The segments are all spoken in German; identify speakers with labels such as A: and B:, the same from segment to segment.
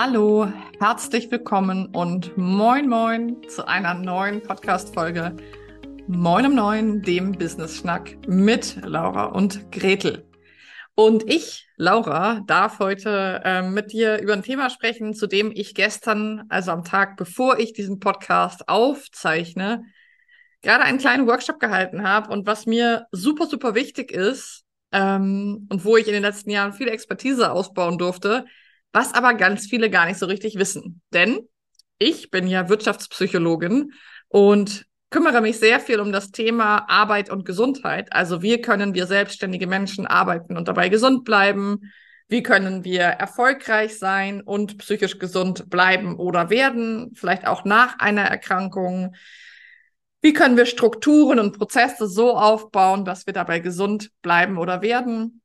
A: Hallo, herzlich willkommen und moin moin zu einer neuen Podcast-Folge Moin um Neun, dem Business-Schnack mit Laura und Gretel. Und ich, Laura, darf heute äh, mit dir über ein Thema sprechen, zu dem ich gestern, also am Tag, bevor ich diesen Podcast aufzeichne, gerade einen kleinen Workshop gehalten habe und was mir super, super wichtig ist ähm, und wo ich in den letzten Jahren viel Expertise ausbauen durfte, was aber ganz viele gar nicht so richtig wissen. Denn ich bin ja Wirtschaftspsychologin und kümmere mich sehr viel um das Thema Arbeit und Gesundheit. Also wie können wir selbstständige Menschen arbeiten und dabei gesund bleiben? Wie können wir erfolgreich sein und psychisch gesund bleiben oder werden? Vielleicht auch nach einer Erkrankung. Wie können wir Strukturen und Prozesse so aufbauen, dass wir dabei gesund bleiben oder werden?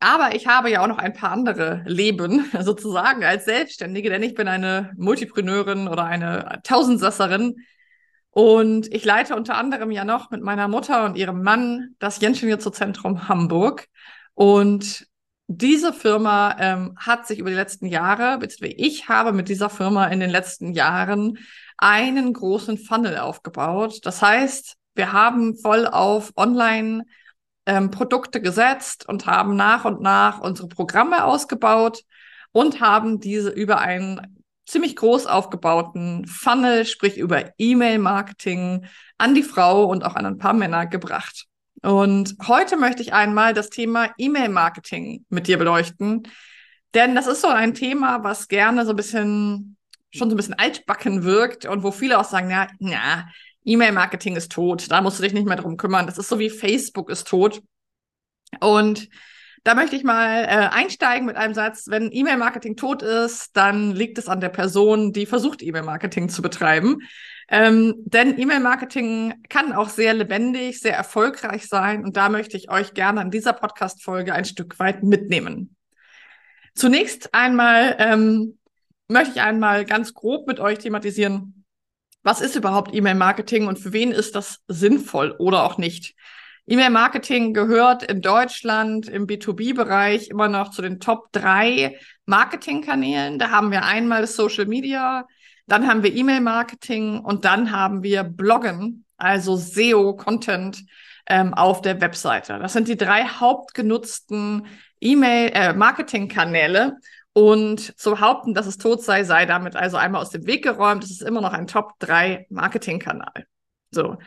A: Aber ich habe ja auch noch ein paar andere Leben sozusagen als Selbstständige, denn ich bin eine Multipreneurin oder eine Tausendsasserin. Und ich leite unter anderem ja noch mit meiner Mutter und ihrem Mann das Jenschenjutsu-Zentrum Hamburg. Und diese Firma ähm, hat sich über die letzten Jahre, beziehungsweise ich habe mit dieser Firma in den letzten Jahren einen großen Funnel aufgebaut. Das heißt, wir haben voll auf Online ähm, Produkte gesetzt und haben nach und nach unsere Programme ausgebaut und haben diese über einen ziemlich groß aufgebauten Funnel, sprich über E-Mail-Marketing, an die Frau und auch an ein paar Männer gebracht. Und heute möchte ich einmal das Thema E-Mail-Marketing mit dir beleuchten, denn das ist so ein Thema, was gerne so ein bisschen schon so ein bisschen altbacken wirkt und wo viele auch sagen, ja, na, E-Mail-Marketing ist tot, da musst du dich nicht mehr drum kümmern. Das ist so wie Facebook ist tot. Und da möchte ich mal äh, einsteigen mit einem Satz, wenn E-Mail-Marketing tot ist, dann liegt es an der Person, die versucht, E-Mail-Marketing zu betreiben. Ähm, denn E-Mail-Marketing kann auch sehr lebendig, sehr erfolgreich sein. Und da möchte ich euch gerne an dieser Podcast-Folge ein Stück weit mitnehmen. Zunächst einmal ähm, möchte ich einmal ganz grob mit euch thematisieren, was ist überhaupt E-Mail-Marketing und für wen ist das sinnvoll oder auch nicht? E-Mail-Marketing gehört in Deutschland im B2B-Bereich immer noch zu den Top drei Marketingkanälen. Da haben wir einmal Social Media, dann haben wir E-Mail-Marketing und dann haben wir Bloggen, also SEO-Content ähm, auf der Webseite. Das sind die drei hauptgenutzten E-Mail-Marketing-Kanäle. Äh, und zu behaupten, dass es tot sei, sei damit also einmal aus dem Weg geräumt. Es ist immer noch ein Top 3 Marketingkanal. So.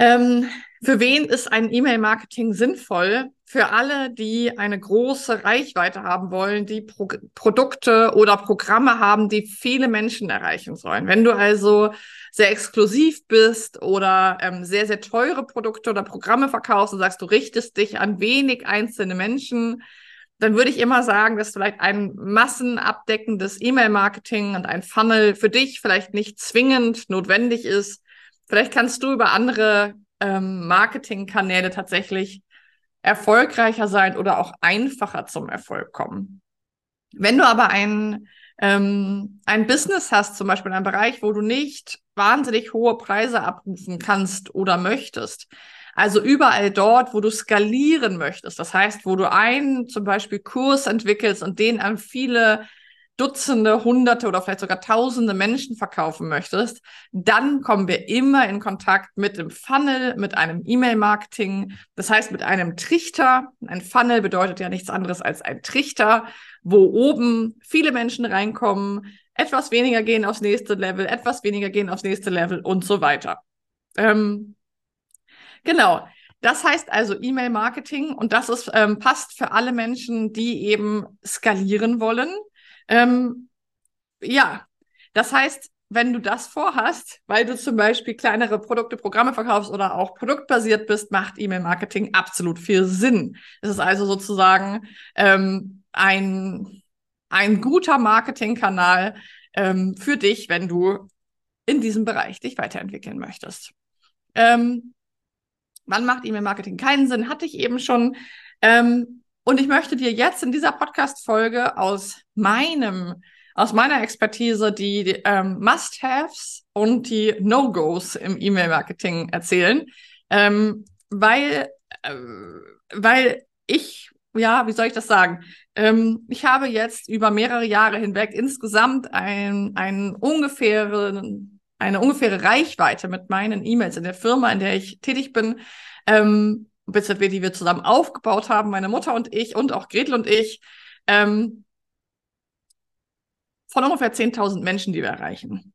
A: Ähm, für wen ist ein E-Mail-Marketing sinnvoll? Für alle, die eine große Reichweite haben wollen, die Pro Produkte oder Programme haben, die viele Menschen erreichen sollen. Wenn du also sehr exklusiv bist oder ähm, sehr, sehr teure Produkte oder Programme verkaufst und sagst, du richtest dich an wenig einzelne Menschen, dann würde ich immer sagen, dass vielleicht ein massenabdeckendes E-Mail-Marketing und ein Funnel für dich vielleicht nicht zwingend notwendig ist. Vielleicht kannst du über andere ähm, Marketingkanäle tatsächlich erfolgreicher sein oder auch einfacher zum Erfolg kommen. Wenn du aber ein, ähm, ein Business hast, zum Beispiel in einem Bereich, wo du nicht wahnsinnig hohe Preise abrufen kannst oder möchtest, also überall dort, wo du skalieren möchtest. Das heißt, wo du einen zum Beispiel Kurs entwickelst und den an viele Dutzende, Hunderte oder vielleicht sogar Tausende Menschen verkaufen möchtest, dann kommen wir immer in Kontakt mit dem Funnel, mit einem E-Mail-Marketing, das heißt mit einem Trichter. Ein Funnel bedeutet ja nichts anderes als ein Trichter, wo oben viele Menschen reinkommen, etwas weniger gehen aufs nächste Level, etwas weniger gehen aufs nächste Level und so weiter. Ähm, Genau. Das heißt also E-Mail-Marketing und das ist, ähm, passt für alle Menschen, die eben skalieren wollen. Ähm, ja, das heißt, wenn du das vorhast, weil du zum Beispiel kleinere Produkte, Programme verkaufst oder auch produktbasiert bist, macht E-Mail-Marketing absolut viel Sinn. Es ist also sozusagen ähm, ein, ein guter Marketingkanal ähm, für dich, wenn du in diesem Bereich dich weiterentwickeln möchtest. Ähm, Wann macht E-Mail-Marketing keinen Sinn? Hatte ich eben schon. Ähm, und ich möchte dir jetzt in dieser Podcast-Folge aus meinem, aus meiner Expertise die, die ähm, Must-Haves und die No-Gos im E-Mail-Marketing erzählen, ähm, weil, äh, weil ich ja, wie soll ich das sagen? Ähm, ich habe jetzt über mehrere Jahre hinweg insgesamt ein, ein ungefähre, eine ungefähre Reichweite mit meinen E-Mails in der Firma, in der ich tätig bin, ähm, beziehungsweise die wir zusammen aufgebaut haben, meine Mutter und ich und auch Gretel und ich, ähm, von ungefähr 10.000 Menschen, die wir erreichen.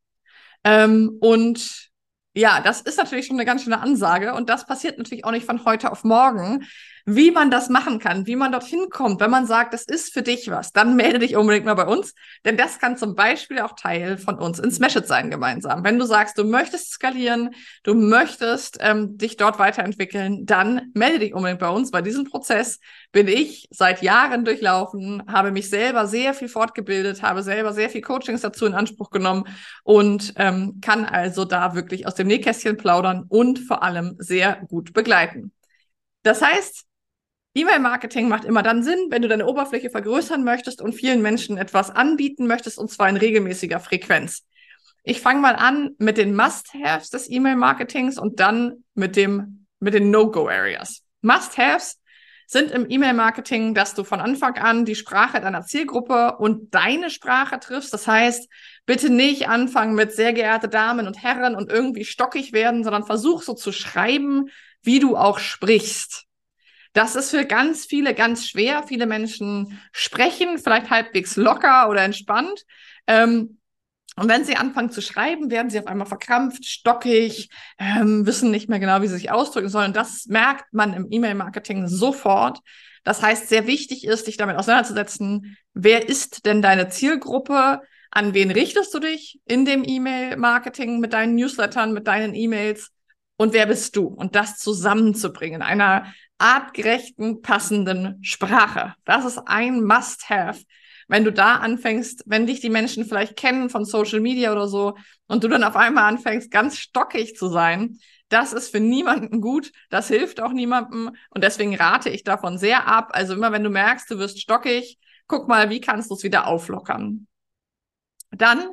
A: Ähm, und ja, das ist natürlich schon eine ganz schöne Ansage und das passiert natürlich auch nicht von heute auf morgen. Wie man das machen kann, wie man dorthin kommt, wenn man sagt, das ist für dich was, dann melde dich unbedingt mal bei uns, denn das kann zum Beispiel auch Teil von uns in Smash sein gemeinsam. Wenn du sagst, du möchtest skalieren, du möchtest ähm, dich dort weiterentwickeln, dann melde dich unbedingt bei uns. Bei diesem Prozess bin ich seit Jahren durchlaufen, habe mich selber sehr viel fortgebildet, habe selber sehr viel Coachings dazu in Anspruch genommen und ähm, kann also da wirklich aus dem Nähkästchen plaudern und vor allem sehr gut begleiten. Das heißt, E-Mail-Marketing macht immer dann Sinn, wenn du deine Oberfläche vergrößern möchtest und vielen Menschen etwas anbieten möchtest, und zwar in regelmäßiger Frequenz. Ich fange mal an mit den Must-Haves des E-Mail-Marketings und dann mit dem, mit den No-Go-Areas. Must-Haves sind im E-Mail-Marketing, dass du von Anfang an die Sprache deiner Zielgruppe und deine Sprache triffst. Das heißt, bitte nicht anfangen mit sehr geehrte Damen und Herren und irgendwie stockig werden, sondern versuch so zu schreiben, wie du auch sprichst. Das ist für ganz viele ganz schwer. Viele Menschen sprechen vielleicht halbwegs locker oder entspannt. Ähm, und wenn sie anfangen zu schreiben, werden sie auf einmal verkrampft, stockig, ähm, wissen nicht mehr genau, wie sie sich ausdrücken sollen. Das merkt man im E-Mail-Marketing sofort. Das heißt, sehr wichtig ist, dich damit auseinanderzusetzen, wer ist denn deine Zielgruppe? An wen richtest du dich in dem E-Mail-Marketing mit deinen Newslettern, mit deinen E-Mails? Und wer bist du? Und das zusammenzubringen, einer artgerechten, passenden Sprache. Das ist ein Must-Have. Wenn du da anfängst, wenn dich die Menschen vielleicht kennen von Social Media oder so und du dann auf einmal anfängst, ganz stockig zu sein, das ist für niemanden gut, das hilft auch niemandem und deswegen rate ich davon sehr ab. Also immer wenn du merkst, du wirst stockig, guck mal, wie kannst du es wieder auflockern. Dann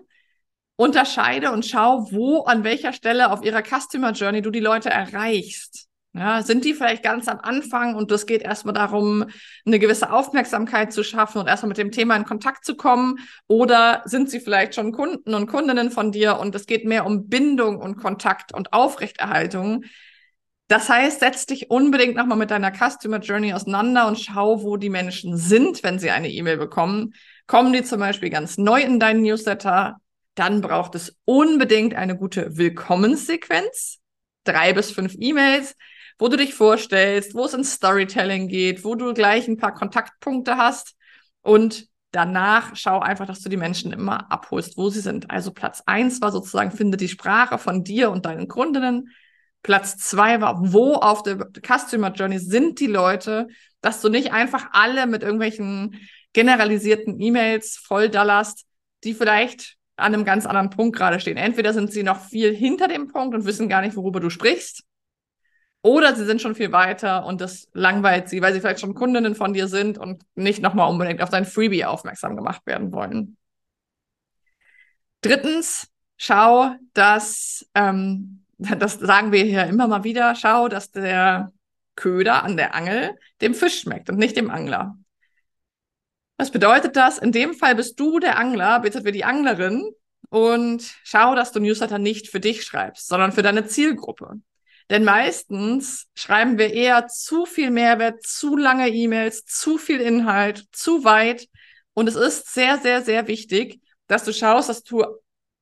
A: unterscheide und schau, wo, an welcher Stelle auf ihrer Customer Journey du die Leute erreichst. Ja, sind die vielleicht ganz am Anfang und es geht erstmal darum, eine gewisse Aufmerksamkeit zu schaffen und erstmal mit dem Thema in Kontakt zu kommen? Oder sind sie vielleicht schon Kunden und Kundinnen von dir und es geht mehr um Bindung und Kontakt und Aufrechterhaltung? Das heißt, setz dich unbedingt nochmal mit deiner Customer Journey auseinander und schau, wo die Menschen sind, wenn sie eine E-Mail bekommen. Kommen die zum Beispiel ganz neu in deinen Newsletter? Dann braucht es unbedingt eine gute Willkommenssequenz. Drei bis fünf E-Mails wo du dich vorstellst, wo es ins Storytelling geht, wo du gleich ein paar Kontaktpunkte hast und danach schau einfach, dass du die Menschen immer abholst, wo sie sind. Also Platz eins war sozusagen, finde die Sprache von dir und deinen Kundinnen. Platz zwei war, wo auf der Customer Journey sind die Leute, dass du nicht einfach alle mit irgendwelchen generalisierten E-Mails voll dallerst, die vielleicht an einem ganz anderen Punkt gerade stehen. Entweder sind sie noch viel hinter dem Punkt und wissen gar nicht, worüber du sprichst, oder sie sind schon viel weiter und das langweilt sie, weil sie vielleicht schon Kundinnen von dir sind und nicht nochmal unbedingt auf dein Freebie aufmerksam gemacht werden wollen. Drittens, schau, dass, ähm, das sagen wir hier immer mal wieder, schau, dass der Köder an der Angel dem Fisch schmeckt und nicht dem Angler. Was bedeutet das? In dem Fall bist du der Angler, bitte wir die Anglerin und schau, dass du Newsletter nicht für dich schreibst, sondern für deine Zielgruppe. Denn meistens schreiben wir eher zu viel Mehrwert, zu lange E-Mails, zu viel Inhalt, zu weit. Und es ist sehr, sehr, sehr wichtig, dass du schaust, dass du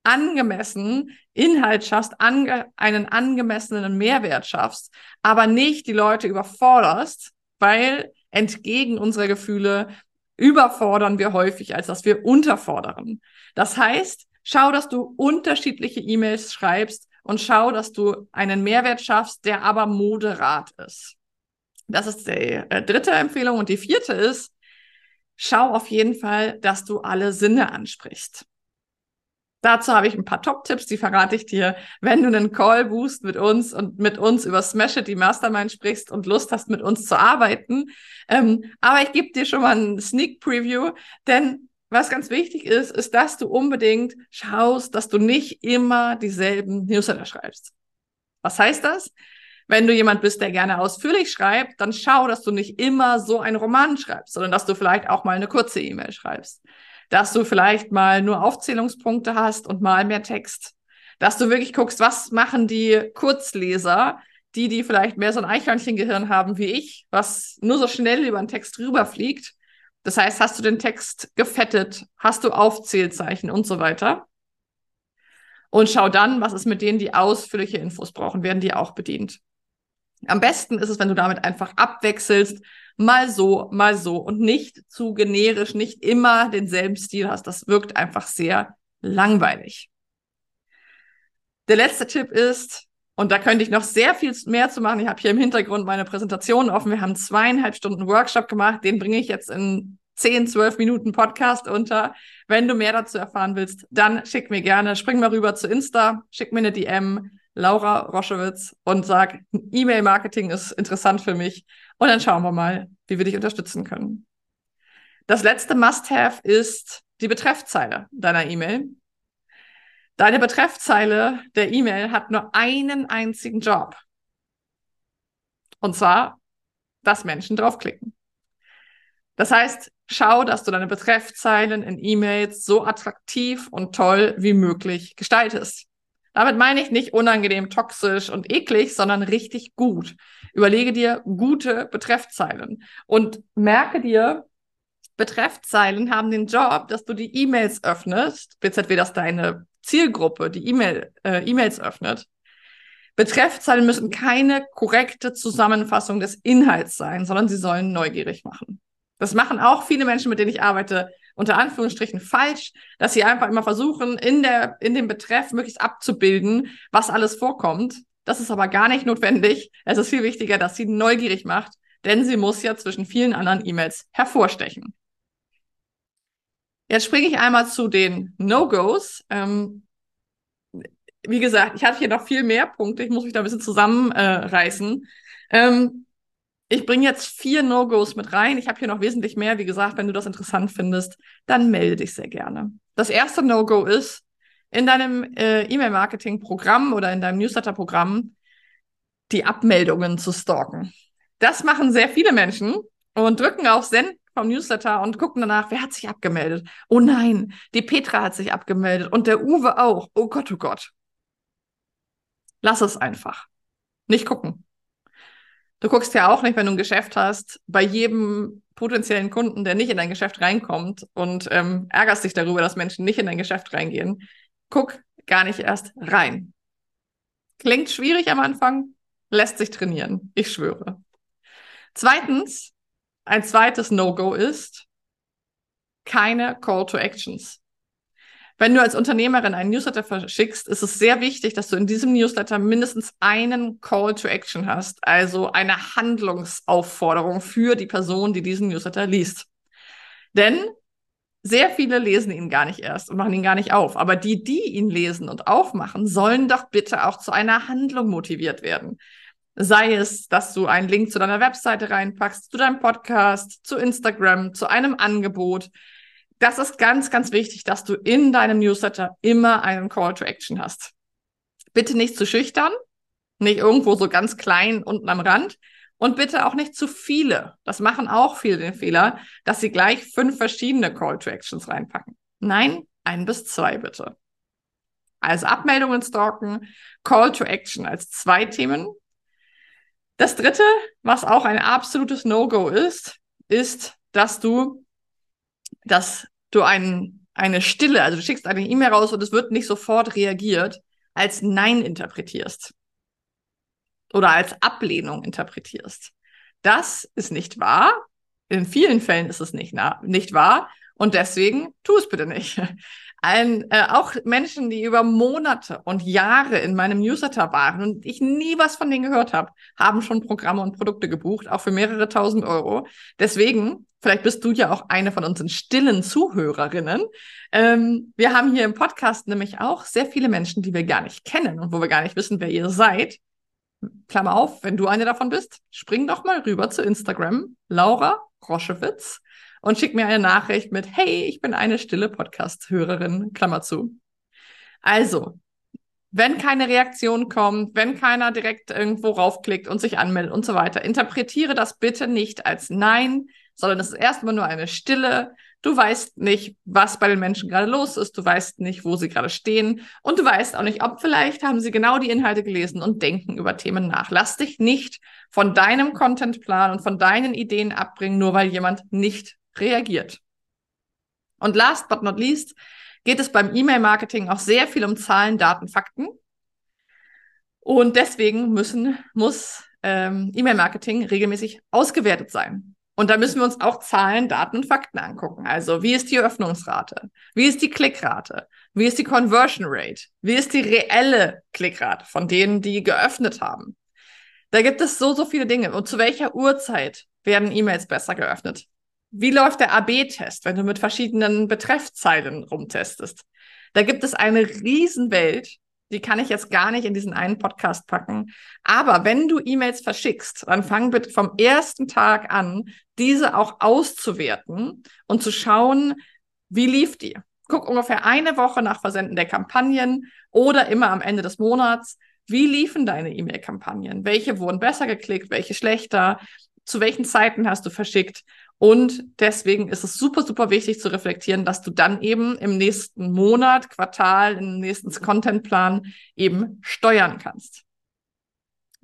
A: angemessen Inhalt schaffst, ange einen angemessenen Mehrwert schaffst, aber nicht die Leute überforderst, weil entgegen unserer Gefühle überfordern wir häufig, als dass wir unterfordern. Das heißt, schau, dass du unterschiedliche E-Mails schreibst, und schau, dass du einen Mehrwert schaffst, der aber moderat ist. Das ist die äh, dritte Empfehlung. Und die vierte ist, schau auf jeden Fall, dass du alle Sinne ansprichst. Dazu habe ich ein paar Top-Tipps, die verrate ich dir, wenn du einen Call boost mit uns und mit uns über Smash It, die Mastermind sprichst und Lust hast, mit uns zu arbeiten. Ähm, aber ich gebe dir schon mal einen Sneak Preview, denn was ganz wichtig ist, ist, dass du unbedingt schaust, dass du nicht immer dieselben Newsletter schreibst. Was heißt das? Wenn du jemand bist, der gerne ausführlich schreibt, dann schau, dass du nicht immer so einen Roman schreibst, sondern dass du vielleicht auch mal eine kurze E-Mail schreibst. Dass du vielleicht mal nur Aufzählungspunkte hast und mal mehr Text. Dass du wirklich guckst, was machen die Kurzleser, die, die vielleicht mehr so ein Eichhörnchengehirn haben wie ich, was nur so schnell über einen Text rüberfliegt. Das heißt, hast du den Text gefettet, hast du Aufzählzeichen und so weiter. Und schau dann, was ist mit denen, die ausführliche Infos brauchen, werden die auch bedient. Am besten ist es, wenn du damit einfach abwechselst, mal so, mal so und nicht zu generisch, nicht immer denselben Stil hast. Das wirkt einfach sehr langweilig. Der letzte Tipp ist, und da könnte ich noch sehr viel mehr zu machen. Ich habe hier im Hintergrund meine Präsentation offen. Wir haben zweieinhalb Stunden Workshop gemacht. Den bringe ich jetzt in 10, 12 Minuten Podcast unter. Wenn du mehr dazu erfahren willst, dann schick mir gerne, spring mal rüber zu Insta, schick mir eine DM, Laura Roschewitz und sag, E-Mail-Marketing ist interessant für mich. Und dann schauen wir mal, wie wir dich unterstützen können. Das letzte Must-Have ist die Betreffzeile deiner E-Mail. Deine Betreffzeile der E-Mail hat nur einen einzigen Job. Und zwar, dass Menschen draufklicken. Das heißt, schau, dass du deine Betreffzeilen in E-Mails so attraktiv und toll wie möglich gestaltest. Damit meine ich nicht unangenehm, toxisch und eklig, sondern richtig gut. Überlege dir gute Betreffzeilen und merke dir, Betreffzeilen haben den Job, dass du die E-Mails öffnest, BZW, dass deine Zielgruppe die E-Mail, äh, E-Mails öffnet. Betreffzeilen müssen keine korrekte Zusammenfassung des Inhalts sein, sondern sie sollen neugierig machen. Das machen auch viele Menschen, mit denen ich arbeite, unter Anführungsstrichen falsch, dass sie einfach immer versuchen, in der, in dem Betreff möglichst abzubilden, was alles vorkommt. Das ist aber gar nicht notwendig. Es ist viel wichtiger, dass sie neugierig macht, denn sie muss ja zwischen vielen anderen E-Mails hervorstechen. Jetzt springe ich einmal zu den No-Gos. Ähm, wie gesagt, ich hatte hier noch viel mehr Punkte. Ich muss mich da ein bisschen zusammenreißen. Äh, ähm, ich bringe jetzt vier No-Gos mit rein. Ich habe hier noch wesentlich mehr. Wie gesagt, wenn du das interessant findest, dann melde dich sehr gerne. Das erste No-Go ist, in deinem äh, E-Mail-Marketing-Programm oder in deinem Newsletter-Programm die Abmeldungen zu stalken. Das machen sehr viele Menschen und drücken auf Send vom Newsletter und gucken danach, wer hat sich abgemeldet. Oh nein, die Petra hat sich abgemeldet und der Uwe auch. Oh Gott, oh Gott. Lass es einfach. Nicht gucken. Du guckst ja auch nicht, wenn du ein Geschäft hast, bei jedem potenziellen Kunden, der nicht in dein Geschäft reinkommt und ähm, ärgerst dich darüber, dass Menschen nicht in dein Geschäft reingehen. Guck gar nicht erst rein. Klingt schwierig am Anfang, lässt sich trainieren. Ich schwöre. Zweitens, ein zweites No-Go ist keine Call to Actions. Wenn du als Unternehmerin einen Newsletter verschickst, ist es sehr wichtig, dass du in diesem Newsletter mindestens einen Call to Action hast, also eine Handlungsaufforderung für die Person, die diesen Newsletter liest. Denn sehr viele lesen ihn gar nicht erst und machen ihn gar nicht auf. Aber die, die ihn lesen und aufmachen, sollen doch bitte auch zu einer Handlung motiviert werden. Sei es, dass du einen Link zu deiner Webseite reinpackst, zu deinem Podcast, zu Instagram, zu einem Angebot. Das ist ganz, ganz wichtig, dass du in deinem Newsletter immer einen Call to Action hast. Bitte nicht zu schüchtern, nicht irgendwo so ganz klein unten am Rand und bitte auch nicht zu viele. Das machen auch viele den Fehler, dass sie gleich fünf verschiedene Call to Actions reinpacken. Nein, ein bis zwei bitte. Also Abmeldungen stalken, Call to Action als zwei Themen das dritte, was auch ein absolutes No-Go ist, ist, dass du, dass du ein, eine Stille, also du schickst eine E-Mail raus und es wird nicht sofort reagiert, als Nein interpretierst oder als Ablehnung interpretierst. Das ist nicht wahr. In vielen Fällen ist es nicht, nicht wahr. Und deswegen tu es bitte nicht. Ein, äh, auch Menschen, die über Monate und Jahre in meinem Newsletter waren und ich nie was von denen gehört habe, haben schon Programme und Produkte gebucht, auch für mehrere tausend Euro. Deswegen, vielleicht bist du ja auch eine von unseren stillen Zuhörerinnen. Ähm, wir haben hier im Podcast nämlich auch sehr viele Menschen, die wir gar nicht kennen und wo wir gar nicht wissen, wer ihr seid. Klammer auf, wenn du eine davon bist, spring doch mal rüber zu Instagram, Laura Roschewitz und schick mir eine Nachricht mit, hey, ich bin eine stille Podcast-Hörerin, Klammer zu. Also, wenn keine Reaktion kommt, wenn keiner direkt irgendwo raufklickt und sich anmeldet und so weiter, interpretiere das bitte nicht als Nein, sondern es ist erstmal nur eine Stille. Du weißt nicht, was bei den Menschen gerade los ist. Du weißt nicht, wo sie gerade stehen. Und du weißt auch nicht, ob vielleicht haben sie genau die Inhalte gelesen und denken über Themen nach. Lass dich nicht von deinem Contentplan und von deinen Ideen abbringen, nur weil jemand nicht reagiert. Und last but not least geht es beim E-Mail-Marketing auch sehr viel um Zahlen, Daten, Fakten. Und deswegen müssen, muss ähm, E-Mail-Marketing regelmäßig ausgewertet sein. Und da müssen wir uns auch Zahlen, Daten und Fakten angucken. Also, wie ist die Öffnungsrate? Wie ist die Klickrate? Wie ist die Conversion Rate? Wie ist die reelle Klickrate von denen, die geöffnet haben? Da gibt es so, so viele Dinge. Und zu welcher Uhrzeit werden E-Mails besser geöffnet? Wie läuft der AB-Test, wenn du mit verschiedenen Betreffzeilen rumtestest? Da gibt es eine Riesenwelt die kann ich jetzt gar nicht in diesen einen Podcast packen. Aber wenn du E-Mails verschickst, dann fang bitte vom ersten Tag an, diese auch auszuwerten und zu schauen, wie lief die. Guck ungefähr eine Woche nach Versenden der Kampagnen oder immer am Ende des Monats. Wie liefen deine E-Mail-Kampagnen? Welche wurden besser geklickt, welche schlechter? Zu welchen Zeiten hast du verschickt? Und deswegen ist es super, super wichtig zu reflektieren, dass du dann eben im nächsten Monat, Quartal, im nächsten Contentplan eben steuern kannst.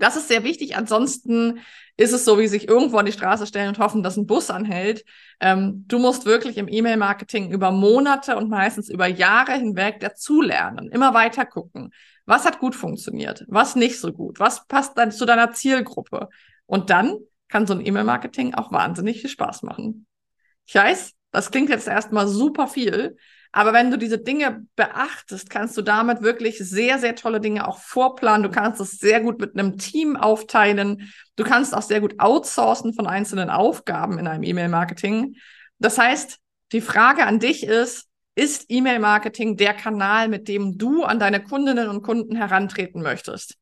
A: Das ist sehr wichtig. Ansonsten ist es so, wie sich irgendwo an die Straße stellen und hoffen, dass ein Bus anhält. Ähm, du musst wirklich im E-Mail-Marketing über Monate und meistens über Jahre hinweg dazulernen, immer weiter gucken. Was hat gut funktioniert? Was nicht so gut? Was passt dann zu deiner Zielgruppe? Und dann kann so ein E-Mail-Marketing auch wahnsinnig viel Spaß machen. Ich weiß, das klingt jetzt erstmal super viel, aber wenn du diese Dinge beachtest, kannst du damit wirklich sehr, sehr tolle Dinge auch vorplanen. Du kannst es sehr gut mit einem Team aufteilen. Du kannst auch sehr gut outsourcen von einzelnen Aufgaben in einem E-Mail-Marketing. Das heißt, die Frage an dich ist, ist E-Mail-Marketing der Kanal, mit dem du an deine Kundinnen und Kunden herantreten möchtest?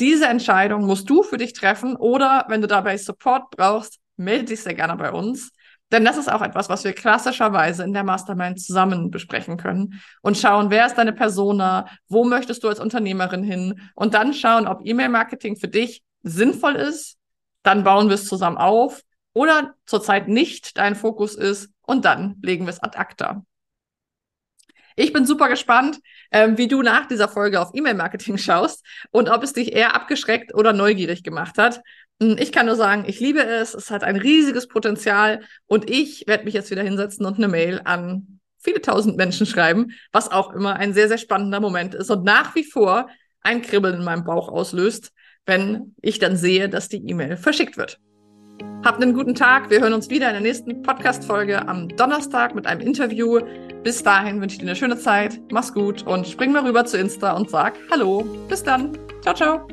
A: Diese Entscheidung musst du für dich treffen oder wenn du dabei Support brauchst, melde dich sehr gerne bei uns. Denn das ist auch etwas, was wir klassischerweise in der Mastermind zusammen besprechen können und schauen, wer ist deine Persona, wo möchtest du als Unternehmerin hin und dann schauen, ob E-Mail-Marketing für dich sinnvoll ist. Dann bauen wir es zusammen auf oder zurzeit nicht dein Fokus ist und dann legen wir es ad acta. Ich bin super gespannt, ähm, wie du nach dieser Folge auf E-Mail-Marketing schaust und ob es dich eher abgeschreckt oder neugierig gemacht hat. Hm, ich kann nur sagen, ich liebe es. Es hat ein riesiges Potenzial und ich werde mich jetzt wieder hinsetzen und eine Mail an viele tausend Menschen schreiben, was auch immer ein sehr, sehr spannender Moment ist und nach wie vor ein Kribbeln in meinem Bauch auslöst, wenn ich dann sehe, dass die E-Mail verschickt wird. Habt einen guten Tag. Wir hören uns wieder in der nächsten Podcast-Folge am Donnerstag mit einem Interview. Bis dahin wünsche ich dir eine schöne Zeit. Mach's gut und spring mal rüber zu Insta und sag Hallo. Bis dann. Ciao, ciao.